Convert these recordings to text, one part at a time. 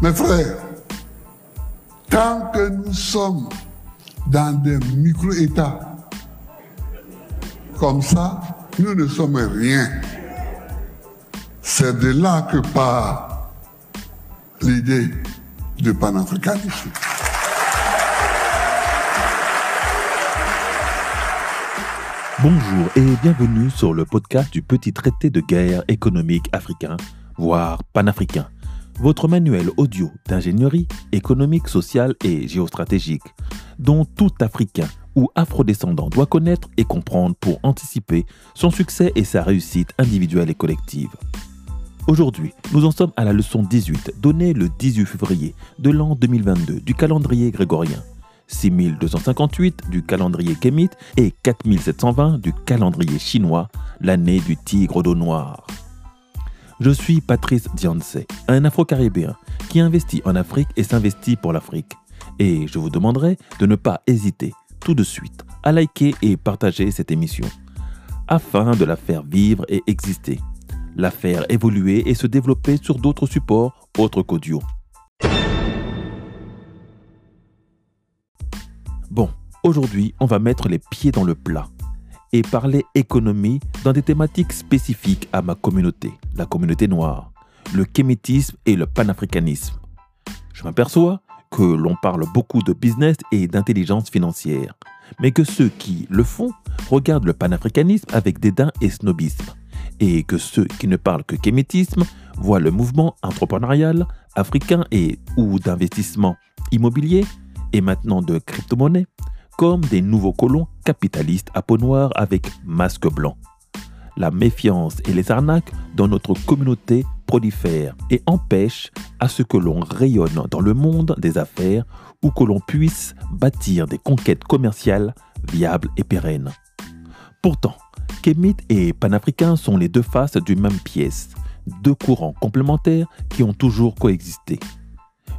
Mes frères, tant que nous sommes dans des micro-États comme ça, nous ne sommes rien. C'est de là que part l'idée de panafricanisme. Bonjour et bienvenue sur le podcast du petit traité de guerre économique africain, voire panafricain. Votre manuel audio d'ingénierie économique, sociale et géostratégique, dont tout Africain ou afrodescendant doit connaître et comprendre pour anticiper son succès et sa réussite individuelle et collective. Aujourd'hui, nous en sommes à la leçon 18, donnée le 18 février de l'an 2022 du calendrier grégorien. 6258 du calendrier kémite et 4720 du calendrier chinois, l'année du tigre d'eau noire. Je suis Patrice Dianse, un Afro-Caribéen qui investit en Afrique et s'investit pour l'Afrique. Et je vous demanderai de ne pas hésiter tout de suite à liker et partager cette émission, afin de la faire vivre et exister, la faire évoluer et se développer sur d'autres supports autres qu'audio. Bon, aujourd'hui, on va mettre les pieds dans le plat et parler économie dans des thématiques spécifiques à ma communauté, la communauté noire, le kémétisme et le panafricanisme. Je m'aperçois que l'on parle beaucoup de business et d'intelligence financière, mais que ceux qui le font regardent le panafricanisme avec dédain et snobisme, et que ceux qui ne parlent que kémétisme voient le mouvement entrepreneurial africain et ou d'investissement immobilier et maintenant de crypto-monnaie comme des nouveaux colons capitalistes à peau noire avec masque blanc. La méfiance et les arnaques dans notre communauté prolifèrent et empêchent à ce que l'on rayonne dans le monde des affaires ou que l'on puisse bâtir des conquêtes commerciales viables et pérennes. Pourtant, Kémite et panafricain sont les deux faces d'une même pièce, deux courants complémentaires qui ont toujours coexisté.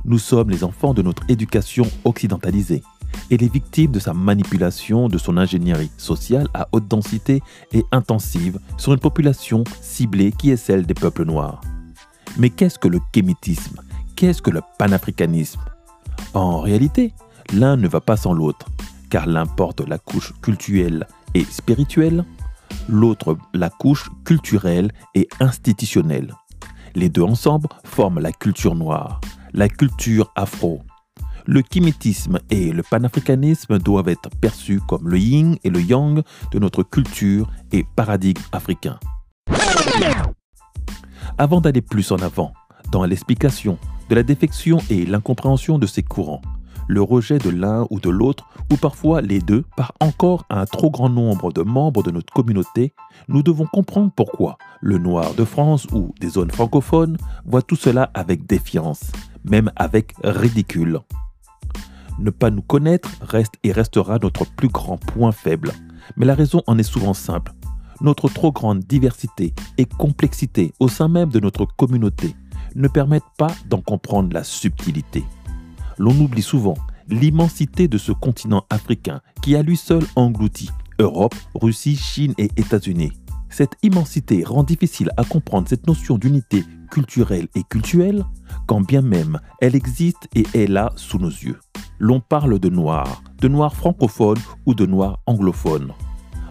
Nous sommes les enfants de notre éducation occidentalisée et les victimes de sa manipulation de son ingénierie sociale à haute densité et intensive sur une population ciblée qui est celle des peuples noirs. Mais qu'est-ce que le kémitisme? Qu'est-ce que le panafricanisme? En réalité, l'un ne va pas sans l'autre, car l'un porte la couche culturelle et spirituelle, l'autre la couche culturelle et institutionnelle. Les deux ensemble forment la culture noire, la culture afro. Le kémétisme et le panafricanisme doivent être perçus comme le yin et le yang de notre culture et paradigme africain. Avant d'aller plus en avant dans l'explication de la défection et l'incompréhension de ces courants, le rejet de l'un ou de l'autre, ou parfois les deux, par encore un trop grand nombre de membres de notre communauté, nous devons comprendre pourquoi le noir de France ou des zones francophones voit tout cela avec défiance, même avec ridicule. Ne pas nous connaître reste et restera notre plus grand point faible, mais la raison en est souvent simple. Notre trop grande diversité et complexité au sein même de notre communauté ne permettent pas d'en comprendre la subtilité l'on oublie souvent l'immensité de ce continent africain qui a lui seul englouti Europe, Russie, Chine et États-Unis. Cette immensité rend difficile à comprendre cette notion d'unité culturelle et cultuelle, quand bien même elle existe et est là sous nos yeux. L'on parle de noir, de noir francophone ou de noir anglophone.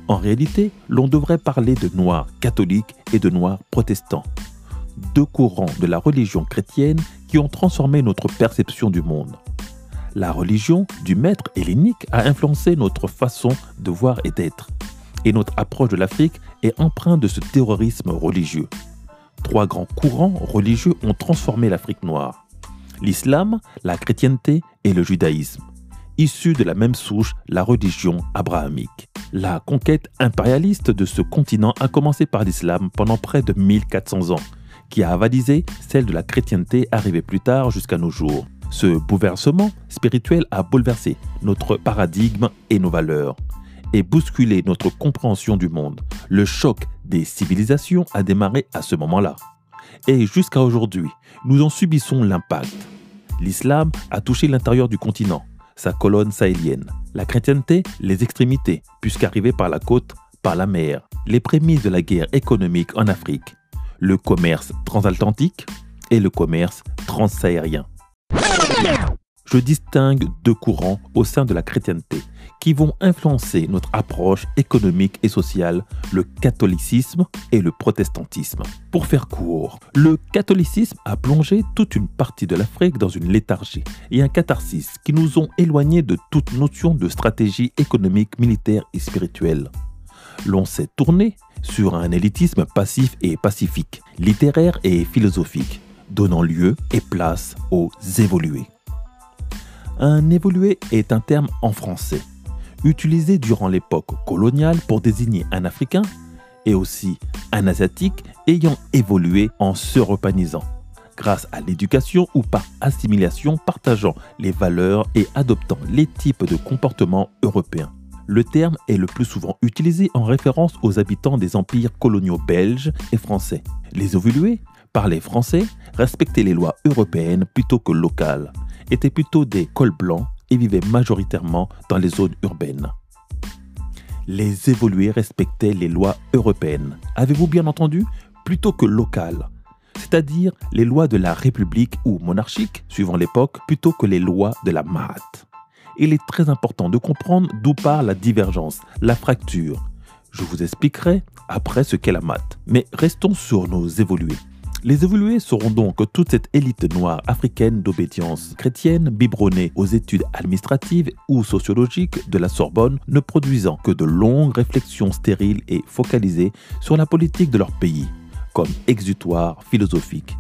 En réalité, l'on devrait parler de noir catholique et de noir protestant. Deux courants de la religion chrétienne qui ont transformé notre perception du monde. La religion du maître hellénique a influencé notre façon de voir et d'être. Et notre approche de l'Afrique est empreinte de ce terrorisme religieux. Trois grands courants religieux ont transformé l'Afrique noire. L'islam, la chrétienté et le judaïsme. Issus de la même souche, la religion abrahamique. La conquête impérialiste de ce continent a commencé par l'islam pendant près de 1400 ans qui a avalisé celle de la chrétienté arrivée plus tard jusqu'à nos jours. Ce bouleversement spirituel a bouleversé notre paradigme et nos valeurs et bousculé notre compréhension du monde. Le choc des civilisations a démarré à ce moment-là. Et jusqu'à aujourd'hui, nous en subissons l'impact. L'islam a touché l'intérieur du continent, sa colonne sahélienne. La chrétienté, les extrémités, puisqu'arrivée par la côte, par la mer. Les prémices de la guerre économique en Afrique le commerce transatlantique et le commerce transsahérien. Je distingue deux courants au sein de la chrétienté qui vont influencer notre approche économique et sociale, le catholicisme et le protestantisme. Pour faire court, le catholicisme a plongé toute une partie de l'Afrique dans une léthargie et un catharsis qui nous ont éloignés de toute notion de stratégie économique, militaire et spirituelle. L'on s'est tourné sur un élitisme passif et pacifique, littéraire et philosophique, donnant lieu et place aux évolués. Un évolué est un terme en français, utilisé durant l'époque coloniale pour désigner un Africain et aussi un Asiatique ayant évolué en s'europanisant, grâce à l'éducation ou par assimilation partageant les valeurs et adoptant les types de comportements européens. Le terme est le plus souvent utilisé en référence aux habitants des empires coloniaux belges et français. Les évolués parlaient français, respectaient les lois européennes plutôt que locales étaient plutôt des cols blancs et vivaient majoritairement dans les zones urbaines. Les évolués respectaient les lois européennes. Avez-vous bien entendu? Plutôt que locales. C'est-à-dire les lois de la République ou monarchique, suivant l'époque, plutôt que les lois de la Maat. Il est très important de comprendre d'où part la divergence, la fracture. Je vous expliquerai après ce qu'est la Maat. Mais restons sur nos évolués. Les évolués seront donc toute cette élite noire africaine d'obédience chrétienne biberonnée aux études administratives ou sociologiques de la Sorbonne, ne produisant que de longues réflexions stériles et focalisées sur la politique de leur pays, comme exutoire philosophique.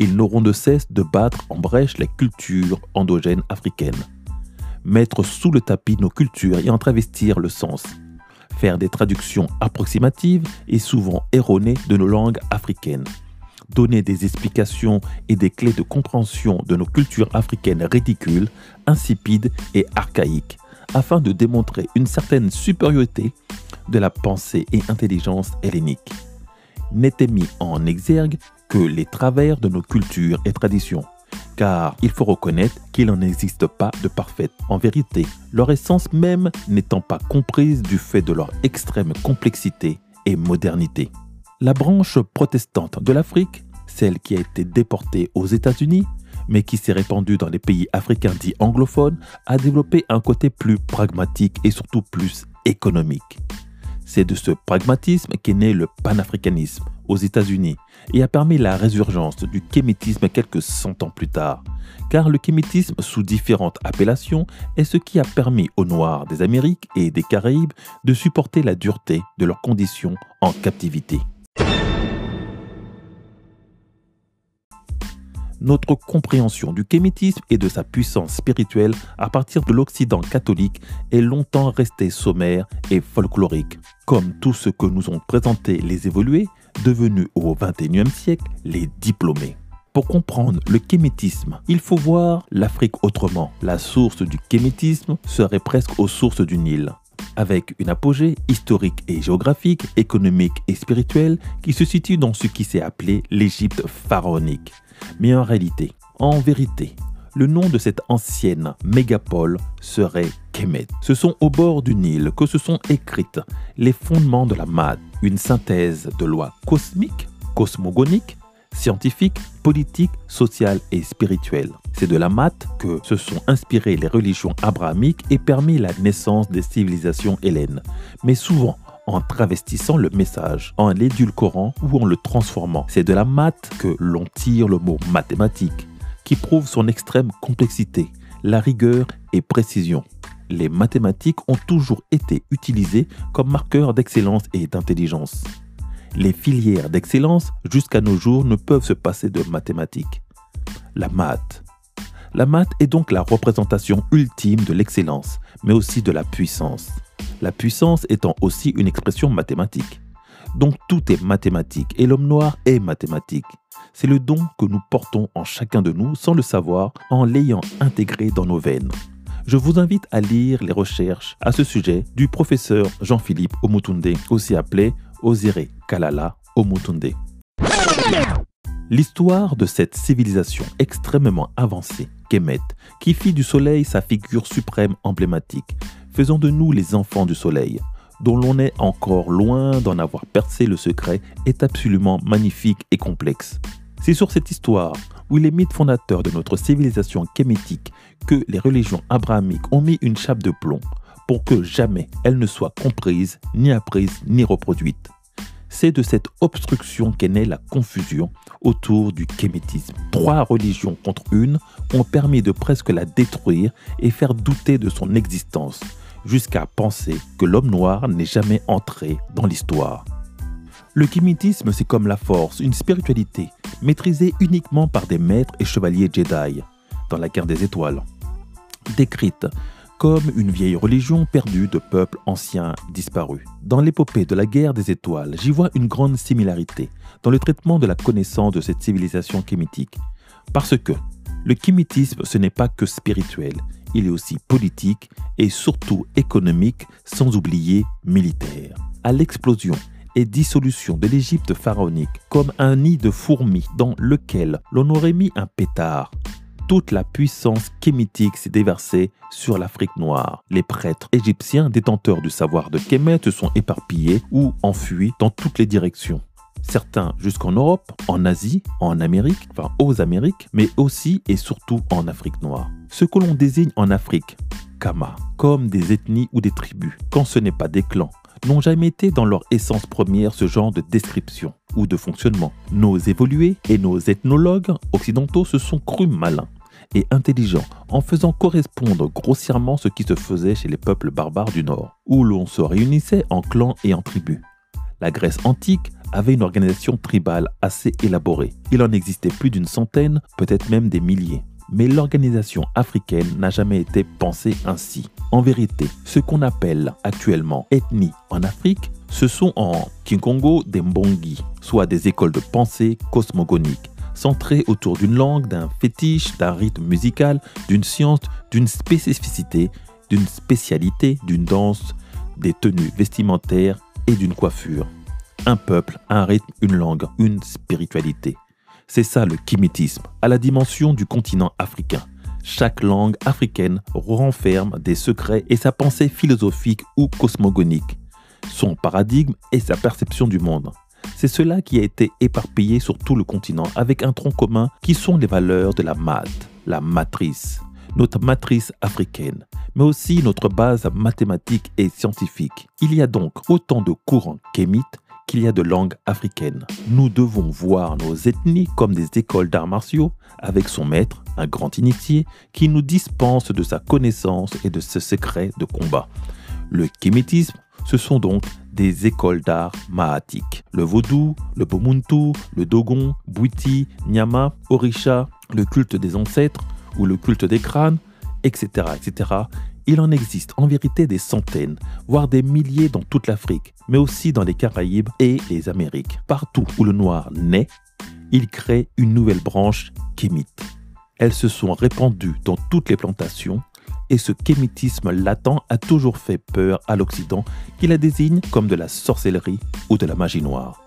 Ils n'auront de cesse de battre en brèche les cultures endogènes africaines, mettre sous le tapis nos cultures et en travestir le sens, faire des traductions approximatives et souvent erronées de nos langues africaines donner des explications et des clés de compréhension de nos cultures africaines ridicules, insipides et archaïques, afin de démontrer une certaine supériorité de la pensée et intelligence hellénique. N'étaient mis en exergue que les travers de nos cultures et traditions, car il faut reconnaître qu'il n'en existe pas de parfaite en vérité, leur essence même n'étant pas comprise du fait de leur extrême complexité et modernité. La branche protestante de l'Afrique, celle qui a été déportée aux États-Unis, mais qui s'est répandue dans les pays africains dits anglophones, a développé un côté plus pragmatique et surtout plus économique. C'est de ce pragmatisme qu'est né le panafricanisme aux États-Unis et a permis la résurgence du kémétisme quelques cent ans plus tard, car le kémétisme sous différentes appellations est ce qui a permis aux Noirs des Amériques et des Caraïbes de supporter la dureté de leurs conditions en captivité. Notre compréhension du kémétisme et de sa puissance spirituelle à partir de l'Occident catholique est longtemps restée sommaire et folklorique, comme tout ce que nous ont présenté les évolués, devenus au XXIe siècle les diplômés. Pour comprendre le kémétisme, il faut voir l'Afrique autrement. La source du kémétisme serait presque aux sources du Nil avec une apogée historique et géographique, économique et spirituelle qui se situe dans ce qui s'est appelé l'Égypte pharaonique. Mais en réalité, en vérité, le nom de cette ancienne mégapole serait Kemet. Ce sont au bord du Nil que se sont écrites les fondements de la MAD, une synthèse de lois cosmiques, cosmogoniques, scientifiques, politiques, sociales et spirituelles. C'est de la math que se sont inspirées les religions abrahamiques et permis la naissance des civilisations hélènes, mais souvent en travestissant le message, en l'édulcorant ou en le transformant. C'est de la maths que l'on tire le mot mathématique, qui prouve son extrême complexité, la rigueur et précision. Les mathématiques ont toujours été utilisées comme marqueurs d'excellence et d'intelligence. Les filières d'excellence jusqu'à nos jours ne peuvent se passer de mathématiques. La maths. La maths est donc la représentation ultime de l'excellence, mais aussi de la puissance la puissance étant aussi une expression mathématique. Donc tout est mathématique et l'homme noir est mathématique. C'est le don que nous portons en chacun de nous sans le savoir en l'ayant intégré dans nos veines. Je vous invite à lire les recherches à ce sujet du professeur Jean-Philippe Omutunde, aussi appelé Osire Kalala Omutunde. L'histoire de cette civilisation extrêmement avancée, Kemet, qui fit du soleil sa figure suprême emblématique, Faisons de nous les enfants du soleil, dont l'on est encore loin d'en avoir percé le secret, est absolument magnifique et complexe. C'est sur cette histoire où les mythes fondateurs de notre civilisation kémétique que les religions abrahamiques ont mis une chape de plomb pour que jamais elle ne soit comprise, ni apprise, ni reproduite. C'est de cette obstruction qu'est née la confusion autour du kémétisme. Trois religions contre une ont permis de presque la détruire et faire douter de son existence, jusqu'à penser que l'homme noir n'est jamais entré dans l'histoire. Le kémétisme, c'est comme la force, une spiritualité maîtrisée uniquement par des maîtres et chevaliers Jedi dans la guerre des étoiles. Décrite comme une vieille religion perdue de peuples anciens disparus. Dans l'épopée de la guerre des étoiles, j'y vois une grande similarité dans le traitement de la connaissance de cette civilisation kémitique. Parce que le kémitisme, ce n'est pas que spirituel, il est aussi politique et surtout économique, sans oublier militaire. À l'explosion et dissolution de l'Égypte pharaonique, comme un nid de fourmis dans lequel l'on aurait mis un pétard, toute la puissance kémitique s'est déversée sur l'Afrique noire. Les prêtres égyptiens détenteurs du savoir de Kémet se sont éparpillés ou enfuis dans toutes les directions. Certains jusqu'en Europe, en Asie, en Amérique, enfin aux Amériques, mais aussi et surtout en Afrique noire. Ce que l'on désigne en Afrique, Kama, comme des ethnies ou des tribus, quand ce n'est pas des clans, n'ont jamais été dans leur essence première ce genre de description ou de fonctionnement. Nos évolués et nos ethnologues occidentaux se sont crus malins et intelligents en faisant correspondre grossièrement ce qui se faisait chez les peuples barbares du Nord, où l'on se réunissait en clans et en tribus. La Grèce antique avait une organisation tribale assez élaborée. Il en existait plus d'une centaine, peut-être même des milliers. Mais l'organisation africaine n'a jamais été pensée ainsi. En vérité, ce qu'on appelle actuellement ethnie en Afrique, ce sont en Kinkongo des Mbongi, soit des écoles de pensée cosmogoniques centré autour d'une langue, d'un fétiche, d'un rythme musical, d'une science, d'une spécificité, d'une spécialité, d'une danse, des tenues vestimentaires et d'une coiffure. Un peuple, un rythme, une langue, une spiritualité. C'est ça le kémétisme, à la dimension du continent africain. Chaque langue africaine renferme des secrets et sa pensée philosophique ou cosmogonique, son paradigme et sa perception du monde. C'est cela qui a été éparpillé sur tout le continent avec un tronc commun qui sont les valeurs de la MAD, la matrice, notre matrice africaine, mais aussi notre base mathématique et scientifique. Il y a donc autant de courants kémites qu'il y a de langues africaines. Nous devons voir nos ethnies comme des écoles d'arts martiaux avec son maître, un grand initié, qui nous dispense de sa connaissance et de ses secrets de combat. Le kémétisme, ce sont donc des écoles d'art mahatiques. Le vaudou, le pomuntu, le dogon, bouiti, nyama, orisha, le culte des ancêtres ou le culte des crânes, etc., etc. Il en existe en vérité des centaines, voire des milliers dans toute l'Afrique, mais aussi dans les Caraïbes et les Amériques. Partout où le noir naît, il crée une nouvelle branche kémite. Elles se sont répandues dans toutes les plantations et ce kémitisme latent a toujours fait peur à l'Occident qui la désigne comme de la sorcellerie ou de la magie noire.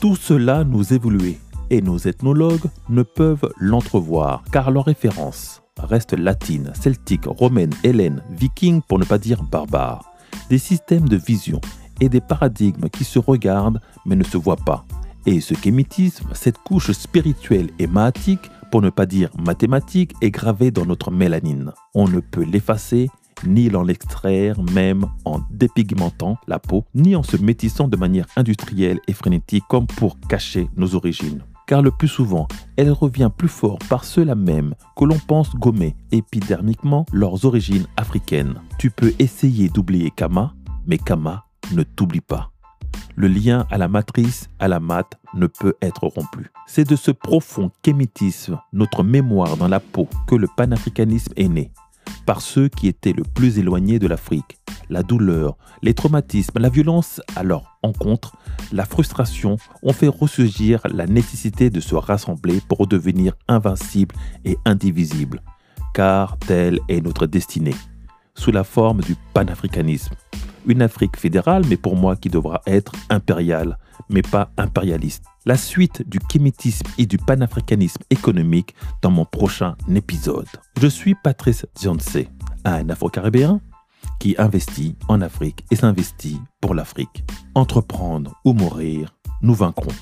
Tout cela nous évoluait et nos ethnologues ne peuvent l'entrevoir car leurs références restent latines, celtiques, romaines, hélènes, vikings pour ne pas dire barbares. Des systèmes de vision et des paradigmes qui se regardent mais ne se voient pas. Et ce kémitisme, cette couche spirituelle et maathique, pour ne pas dire mathématique, est gravé dans notre mélanine. On ne peut l'effacer ni l'en extraire, même en dépigmentant la peau, ni en se métissant de manière industrielle et frénétique comme pour cacher nos origines. Car le plus souvent, elle revient plus fort par ceux-là même que l'on pense gommer épidermiquement leurs origines africaines. Tu peux essayer d'oublier Kama, mais Kama ne t'oublie pas le lien à la matrice, à la mat, ne peut être rompu. C'est de ce profond kémitisme, notre mémoire dans la peau, que le panafricanisme est né. Par ceux qui étaient le plus éloignés de l'Afrique. La douleur, les traumatismes, la violence à leur encontre, la frustration ont fait ressurgir la nécessité de se rassembler pour devenir invincible et indivisible. Car telle est notre destinée, sous la forme du panafricanisme une Afrique fédérale, mais pour moi qui devra être impériale, mais pas impérialiste. La suite du kémétisme et du panafricanisme économique dans mon prochain épisode. Je suis Patrice Zionce, un Afro-Caribéen qui investit en Afrique et s'investit pour l'Afrique. Entreprendre ou mourir, nous vaincrons.